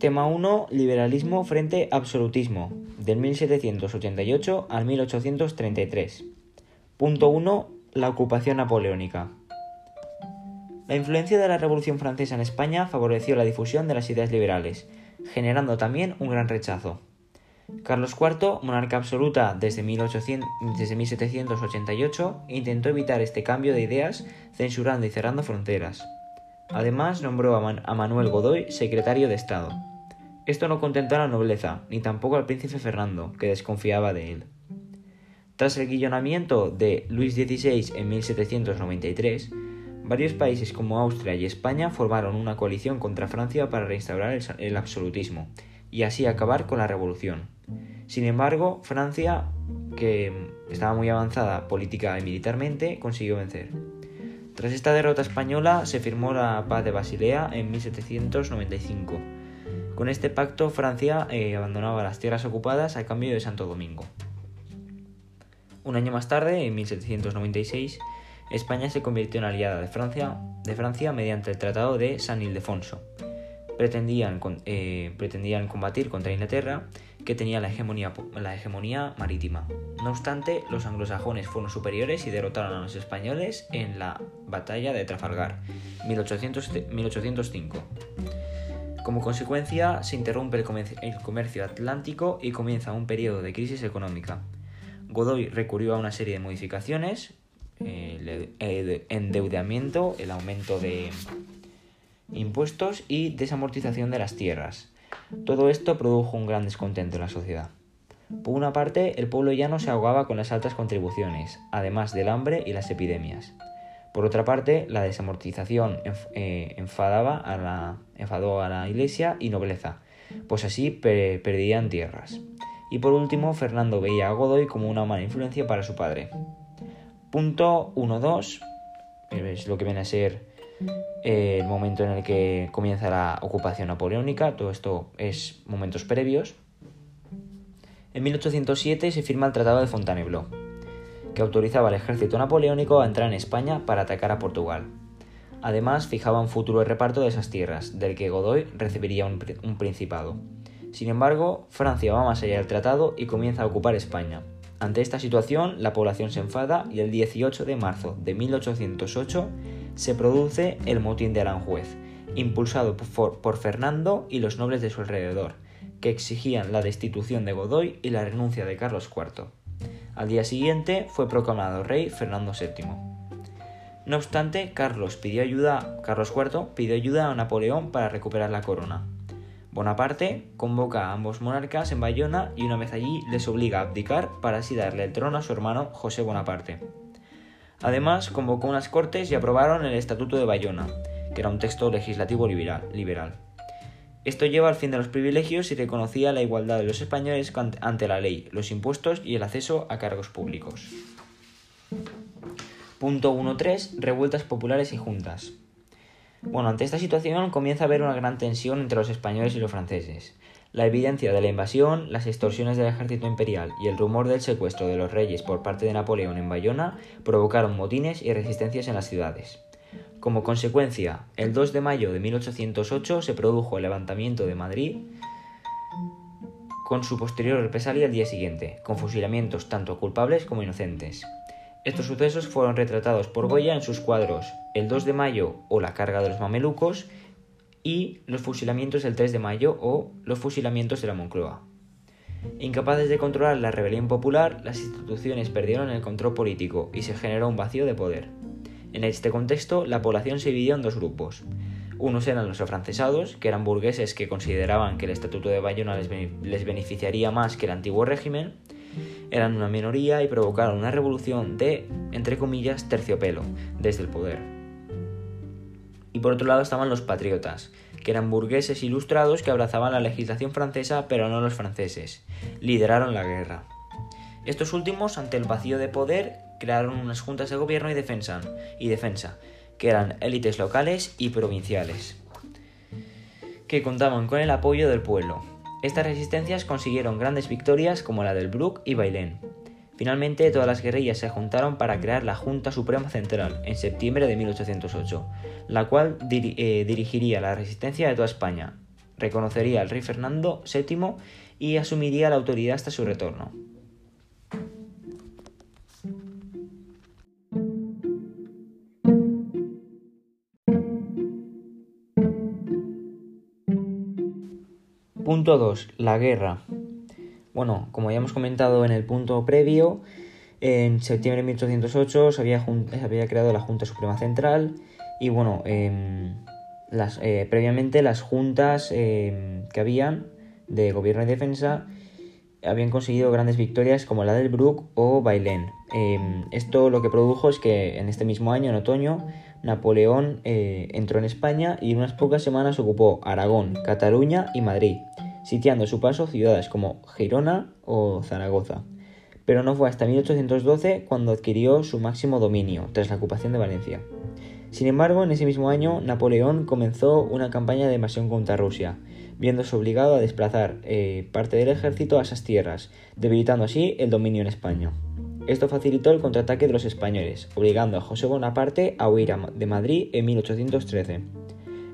Tema 1. Liberalismo frente absolutismo, del 1788 al 1833. Punto 1. La ocupación napoleónica. La influencia de la Revolución Francesa en España favoreció la difusión de las ideas liberales, generando también un gran rechazo. Carlos IV, monarca absoluta desde, 1800, desde 1788, intentó evitar este cambio de ideas censurando y cerrando fronteras. Además, nombró a, Man a Manuel Godoy secretario de Estado. Esto no contentó a la nobleza, ni tampoco al príncipe Fernando, que desconfiaba de él. Tras el guillonamiento de Luis XVI en 1793, varios países como Austria y España formaron una coalición contra Francia para restaurar el, absolutismo y así acabar con la revolución. Sin embargo, Francia, que estaba muy avanzada política y militarmente, consiguió vencer. Tras esta derrota española se firmó la paz de Basilea en 1795. Con este pacto Francia eh, abandonaba las tierras ocupadas a cambio de Santo Domingo. Un año más tarde, en 1796, España se convirtió en aliada de Francia, de Francia mediante el Tratado de San Ildefonso. Pretendían, eh, combatir contra Inglaterra, que tenía la hegemonía, marítima. No obstante, los anglosajones fueron superiores y derrotaron a los españoles en la batalla de Trafalgar, 1800, 1805. Como consecuencia, se interrumpe el comercio, atlántico y comienza un periodo de crisis económica. Godoy recurrió a una serie de modificaciones, el, el endeudamiento, el aumento de impuestos y desamortización de las tierras. Todo esto produjo un gran descontento en la sociedad. Por una parte, el pueblo llano se ahogaba con las altas contribuciones, además del hambre y las epidemias. Por otra parte, la desamortización eh, enfadaba a la, enfadó a la iglesia y nobleza, pues así per perdían tierras. Y por último, Fernando veía a Godoy como una mala influencia para su padre. Punto 1.2 es lo que viene a ser eh, el momento en el que comienza la ocupación napoleónica, todo esto es momentos previos. En 1807 se firma el Tratado de Fontainebleau, que autorizaba al ejército napoleónico a entrar en España para atacar a Portugal. Además, fijaba un futuro reparto de esas tierras, del que Godoy recibiría un, principado. Sin embargo, Francia va más allá del tratado y comienza a ocupar España. Ante esta situación, la población se enfada y el 18 de marzo de 1808 se produce el motín de Aranjuez, impulsado por Fernando y los nobles de su alrededor, que exigían la destitución de Godoy y la renuncia de Carlos IV. Al día siguiente fue proclamado rey Fernando VII. No obstante, Carlos, Carlos IV pidió ayuda a Napoleón para recuperar la corona. Bonaparte convoca a ambos monarcas en Bayona y una vez allí les obliga a abdicar para así darle el trono a su hermano José Bonaparte. Además, convocó unas cortes y aprobaron el Estatuto de Bayona, que era un texto legislativo liberal. Esto lleva al fin de los privilegios y reconocía la igualdad de los españoles ante la ley, los impuestos y el acceso a cargos públicos. Punto 1.3. Revueltas populares y juntas. Bueno, ante esta situación comienza a haber una gran tensión entre los españoles y los franceses. La evidencia de la invasión, las extorsiones del ejército imperial y el rumor del secuestro de los reyes por parte de Napoleón en Bayona provocaron motines y resistencias en las ciudades. Como consecuencia, el 2 de mayo de 1808 se produjo el levantamiento de Madrid con su posterior represalia al día siguiente, con fusilamientos tanto culpables como inocentes. Estos sucesos fueron retratados por Goya en sus cuadros El 2 de mayo o La carga de los mamelucos y los fusilamientos del 3 de mayo o los fusilamientos de la Moncloa. Incapaces de controlar la rebelión popular, las instituciones perdieron el control político y se generó un vacío de poder. En este contexto, la población se dividió en dos grupos. Unos eran los afrancesados, que eran burgueses que consideraban que el Estatuto de Bayona les beneficiaría más que el antiguo régimen, eran una minoría y provocaron una revolución de, entre comillas, terciopelo, desde el poder. Y por otro lado estaban los patriotas, que eran burgueses ilustrados que abrazaban la legislación francesa pero no los franceses. Lideraron la guerra. Estos últimos, ante el vacío de poder, crearon unas juntas de gobierno y defensa, y defensa que eran élites locales y provinciales, que contaban con el apoyo del pueblo. Estas resistencias consiguieron grandes victorias como la del Bruc y Bailén. Finalmente, todas las guerrillas se juntaron para crear la Junta Suprema Central en septiembre de 1808, la cual eh, dirigiría la resistencia de toda España, reconocería al rey Fernando VII y asumiría la autoridad hasta su retorno. Punto 2. La guerra. Bueno, como ya hemos comentado en el punto previo, en septiembre de 1808 se había, había creado la Junta Suprema Central y bueno, em, las, eh, previamente las juntas em, que habían de gobierno y defensa habían conseguido grandes victorias como la del Brook o Bailén. Em, esto lo que produjo es que en este mismo año, en otoño, Napoleón eh, entró en España y en unas pocas semanas ocupó Aragón, Cataluña y Madrid, sitiando a su paso ciudades como Girona o Zaragoza. Pero no fue hasta 1812 cuando adquirió su máximo dominio, tras la ocupación de Valencia. Sin embargo, en ese mismo año, Napoleón comenzó una campaña de invasión contra Rusia, viéndose obligado a desplazar eh, parte del ejército a esas tierras, debilitando así el dominio en España. Esto facilitó el contraataque de los españoles, obligando a José Bonaparte a huir de Madrid en 1813.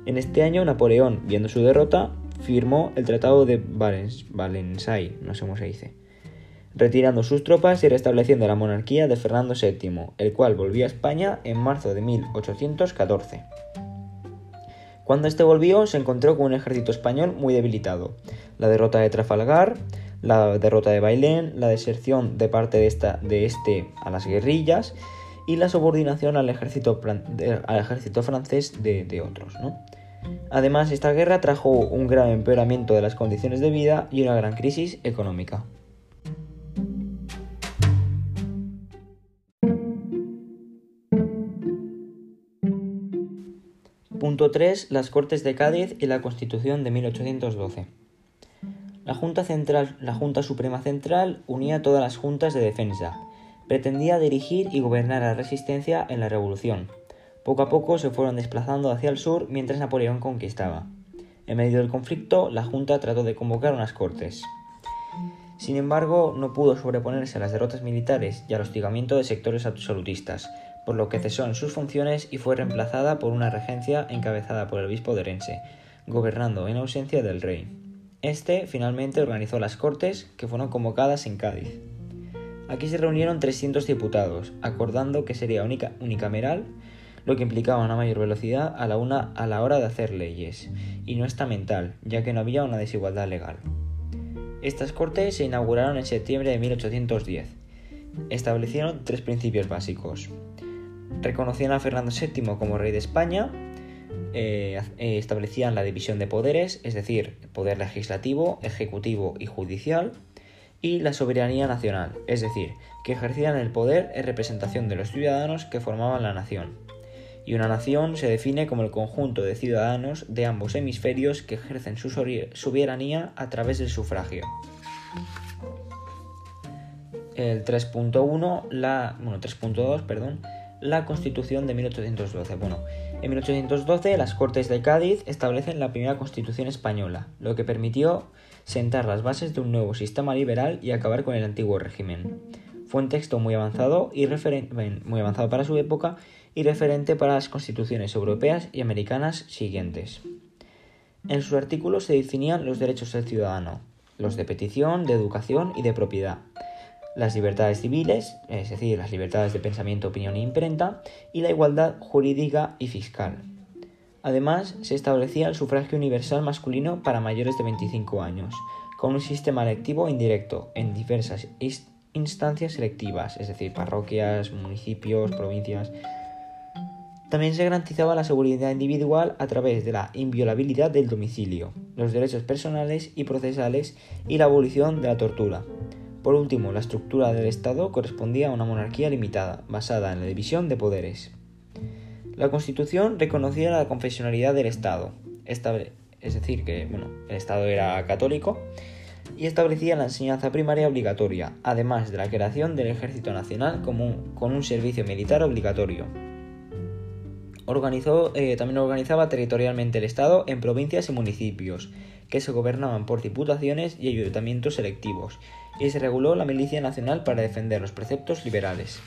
En este año, Napoleón, viendo su derrota, firmó el Tratado de Valensay, no sé cómo se dice, retirando sus tropas y restableciendo la monarquía de Fernando VII, el cual volvió a España en marzo de 1814. Cuando este volvió, se encontró con un ejército español muy debilitado. La derrota de Trafalgar, la derrota de Bailén, la deserción de parte de, esta, de este a las guerrillas y la subordinación al ejército, al ejército francés de, otros. Además, esta guerra trajo un gran empeoramiento de las condiciones de vida y una gran crisis económica. Punto 3. Las Cortes de Cádiz y la Constitución de 1812. La Junta, Central, la Junta Suprema Central unía todas las juntas de defensa. Pretendía dirigir y gobernar la resistencia en la Revolución. Poco a poco se fueron desplazando hacia el sur mientras Napoleón conquistaba. En medio del conflicto, la Junta trató de convocar unas cortes. Sin embargo, no pudo sobreponerse a las derrotas militares y al hostigamiento de sectores absolutistas, por lo que cesó en sus funciones y fue reemplazada por una regencia encabezada por el obispo de Orense, gobernando en ausencia del rey. Este finalmente organizó las Cortes, que fueron convocadas en Cádiz. Aquí se reunieron 300 diputados, acordando que sería unicameral, lo que implicaba una mayor velocidad a la, una, a la hora de hacer leyes, y no estamental, ya que no había una desigualdad legal. Estas Cortes se inauguraron en septiembre de 1810. Establecieron tres principios básicos reconocían a Fernando VII como rey de España, eh, eh, establecían la división de poderes, es decir, poder legislativo, ejecutivo y judicial, y la soberanía nacional, es decir, que ejercían el poder en representación de los ciudadanos que formaban la nación. Y una nación se define como el conjunto de ciudadanos de ambos hemisferios que ejercen su soberanía a través del sufragio. El 3.1, la bueno, 3.2, perdón, la Constitución de 1812. Bueno, en 1812 las Cortes de Cádiz establecen la primera Constitución española, lo que permitió sentar las bases de un nuevo sistema liberal y acabar con el antiguo régimen. Fue un texto muy avanzado, y muy avanzado para su época y referente para las constituciones europeas y americanas siguientes. En sus artículos se definían los derechos del ciudadano, los de petición, de educación y de propiedad, las libertades civiles, es decir, las libertades de pensamiento, opinión e imprenta, y la igualdad jurídica y fiscal. Además, se establecía el sufragio universal masculino para mayores de 25 años, con un sistema electivo indirecto en diversas instancias selectivas, es decir, parroquias, municipios, provincias. También se garantizaba la seguridad individual a través de la inviolabilidad del domicilio, los derechos personales y procesales y la abolición de la tortura, por último, la estructura del Estado correspondía a una monarquía limitada, basada en la división de poderes. La Constitución reconocía la confesionalidad del Estado, es decir, que el Estado era católico, y establecía la enseñanza primaria obligatoria, además de la creación del Ejército Nacional con un servicio militar obligatorio. Organizó, eh, también organizaba territorialmente el Estado en provincias y municipios, que se gobernaban por diputaciones y ayuntamientos selectivos, y se reguló la Milicia Nacional para defender los preceptos liberales.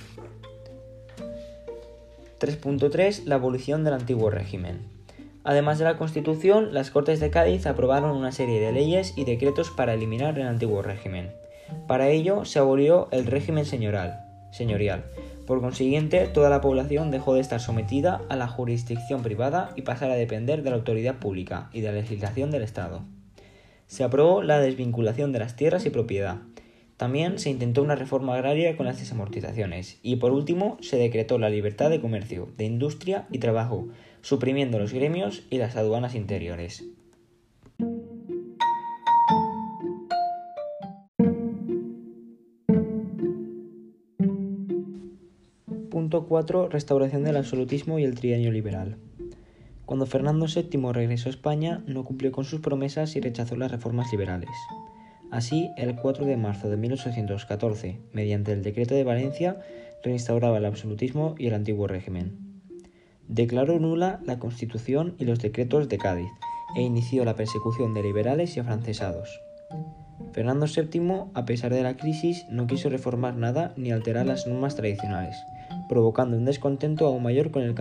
3.3 La abolición del antiguo régimen. Además de la Constitución, las Cortes de Cádiz aprobaron una serie de leyes y decretos para eliminar el antiguo régimen. Para ello se abolió el régimen señorial. Por consiguiente, toda la población dejó de estar sometida a la jurisdicción privada y pasar a depender de la autoridad pública y de la legislación del Estado. Se aprobó la desvinculación de las tierras y propiedad. También se intentó una reforma agraria con las desamortizaciones. Y por último, se decretó la libertad de comercio, de industria y trabajo, suprimiendo los gremios y las aduanas interiores. Punto 4. Restauración del absolutismo y el trienio liberal. Cuando Fernando VII regresó a España, no cumplió con sus promesas y rechazó las reformas liberales. Así, el 4 de marzo de 1814, mediante el Decreto de Valencia, reinstauraba el absolutismo y el antiguo régimen. Declaró nula la Constitución y los decretos de Cádiz e inició la persecución de liberales y afrancesados. Fernando VII, a pesar de la crisis, no quiso reformar nada ni alterar las normas tradicionales, provocando un descontento aún mayor, con el,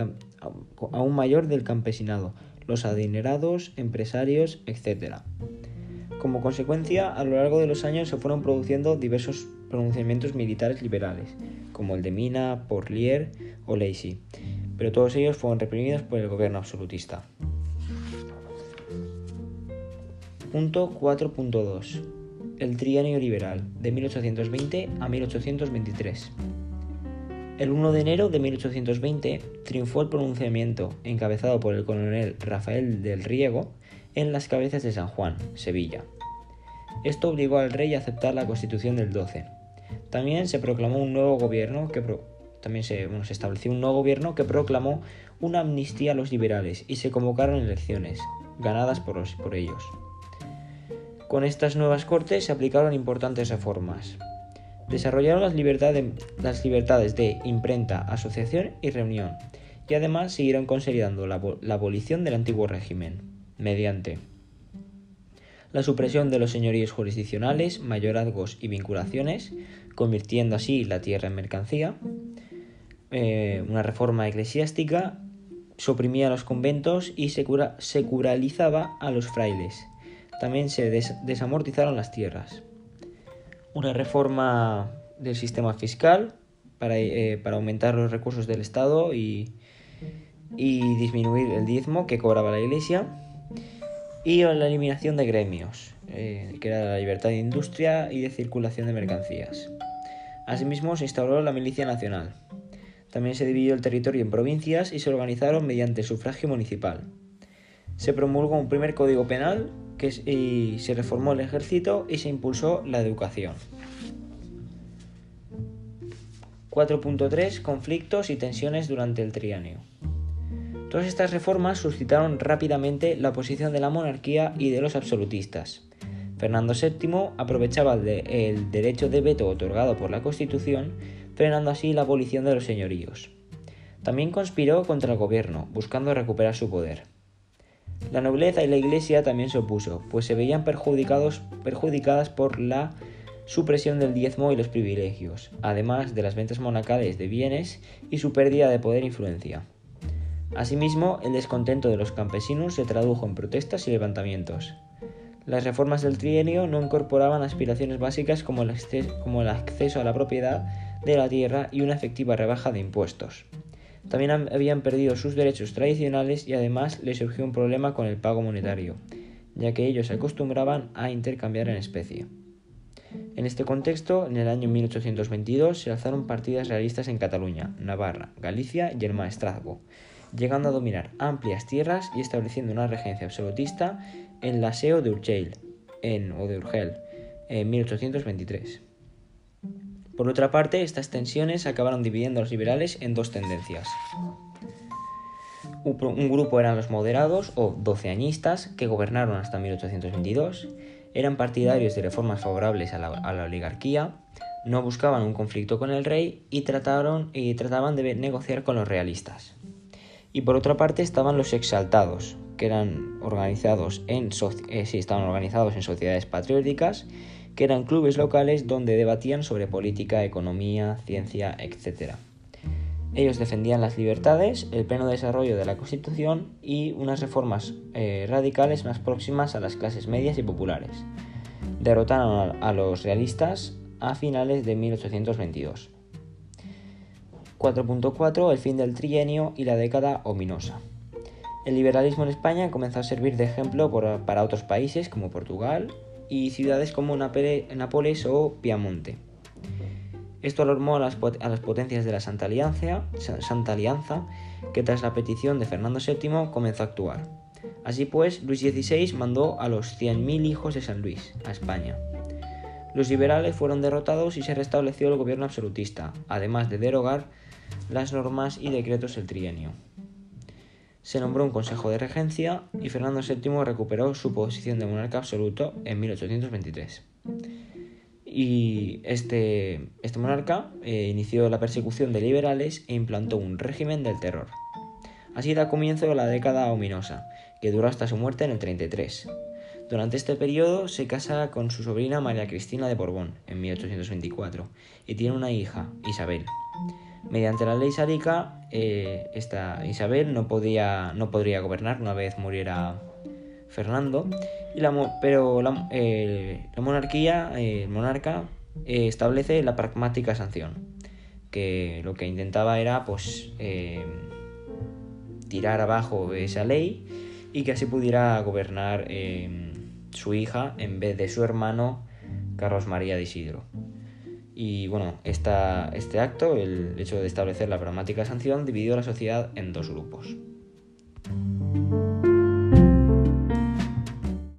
aún mayor del campesinado, los adinerados, empresarios, etc. Como consecuencia, a lo largo de los años se fueron produciendo diversos pronunciamientos militares liberales, como el de Mina, Porlier o Lacy, pero todos ellos fueron reprimidos por el gobierno absolutista. Punto 4.2. El trienio liberal, de 1820 a 1823. El 1 de enero de 1820 triunfó el pronunciamiento, encabezado por el coronel Rafael del Riego, en las cabezas de San Juan, Sevilla. Esto obligó al rey a aceptar la constitución del 12. También se proclamó un nuevo gobierno que también se, estableció un nuevo gobierno que proclamó una amnistía a los liberales y se convocaron elecciones, ganadas por, por ellos. Con estas nuevas cortes se aplicaron importantes reformas. Desarrollaron las, libertades de imprenta, asociación y reunión, y además siguieron consolidando la, la abolición del antiguo régimen, mediante la supresión de los señoríos jurisdiccionales, mayorazgos y vinculaciones, convirtiendo así la tierra en mercancía, eh, una reforma eclesiástica, suprimía los conventos y securalizaba a los frailes. También se desamortizaron las tierras una reforma del sistema fiscal para, eh, para aumentar los recursos del Estado y, y, disminuir el diezmo que cobraba la Iglesia y la eliminación de gremios, eh, que era la libertad de industria y de circulación de mercancías. Asimismo, se instauró la Milicia Nacional. También se dividió el territorio en provincias y se organizaron mediante sufragio municipal. Se promulgó un primer código penal y se reformó el ejército y se impulsó la educación. 4.3 Conflictos y tensiones durante el trienio. Todas estas reformas suscitaron rápidamente la oposición de la monarquía y de los absolutistas. Fernando VII aprovechaba el derecho de veto otorgado por la Constitución, frenando así la abolición de los señoríos. También conspiró contra el gobierno, buscando recuperar su poder. La nobleza y la iglesia también se opuso, pues se veían perjudicados, perjudicadas por la supresión del diezmo y los privilegios, además de las ventas monacales de bienes y su pérdida de poder e influencia. Asimismo, el descontento de los campesinos se tradujo en protestas y levantamientos. Las reformas del trienio no incorporaban aspiraciones básicas como el, acceso a la propiedad de la tierra y una efectiva rebaja de impuestos. También habían perdido sus derechos tradicionales y además les surgió un problema con el pago monetario, ya que ellos se acostumbraban a intercambiar en especie. En este contexto, en el año 1822 se alzaron partidas realistas en Cataluña, Navarra, Galicia y el Maestrazgo, llegando a dominar amplias tierras y estableciendo una regencia absolutista en la SEO de Urgell, o de Urgel, en 1823. Por otra parte, estas tensiones acabaron dividiendo a los liberales en dos tendencias. Un grupo eran los moderados o doceañistas que gobernaron hasta 1822, eran partidarios de reformas favorables a la, oligarquía, no buscaban un conflicto con el rey y, trataban de negociar con los realistas. Y por otra parte estaban los exaltados, que eran organizados en, eh, estaban organizados en sociedades patrióticas que eran clubes locales donde debatían sobre política, economía, ciencia, etc. Ellos defendían las libertades, el pleno desarrollo de la Constitución y unas reformas eh, radicales más próximas a las clases medias y populares. Derrotaron a los realistas a finales de 1822. 4.4 El fin del trienio y la década ominosa. El liberalismo en España comenzó a servir de ejemplo para otros países como Portugal y ciudades como Nápoles o Piamonte. Esto alarmó a las, potencias de la Santa Alianza, Santa Alianza, que tras la petición de Fernando VII comenzó a actuar. Así pues, Luis XVI mandó a los 100.000 hijos de San Luis a España. Los liberales fueron derrotados y se restableció el gobierno absolutista, además de derogar las normas y decretos del trienio. Se nombró un consejo de regencia y Fernando VII recuperó su posición de monarca absoluto en 1823. Y este, este monarca eh, inició la persecución de liberales e implantó un régimen del terror. Así da comienzo la década ominosa, que duró hasta su muerte en el 33. Durante este periodo se casa con su sobrina María Cristina de Borbón en 1824 y tiene una hija, Isabel. Mediante la ley sálica, eh, esta Isabel no, podía, no podría gobernar una vez muriera Fernando, y la, pero la, eh, monarquía, eh, el monarca, establece la pragmática sanción, que lo que intentaba era pues tirar abajo esa ley y que así pudiera gobernar su hija en vez de su hermano Carlos María de Isidro. Y bueno, este acto, el hecho de establecer la pragmática sanción, dividió a la sociedad en dos grupos.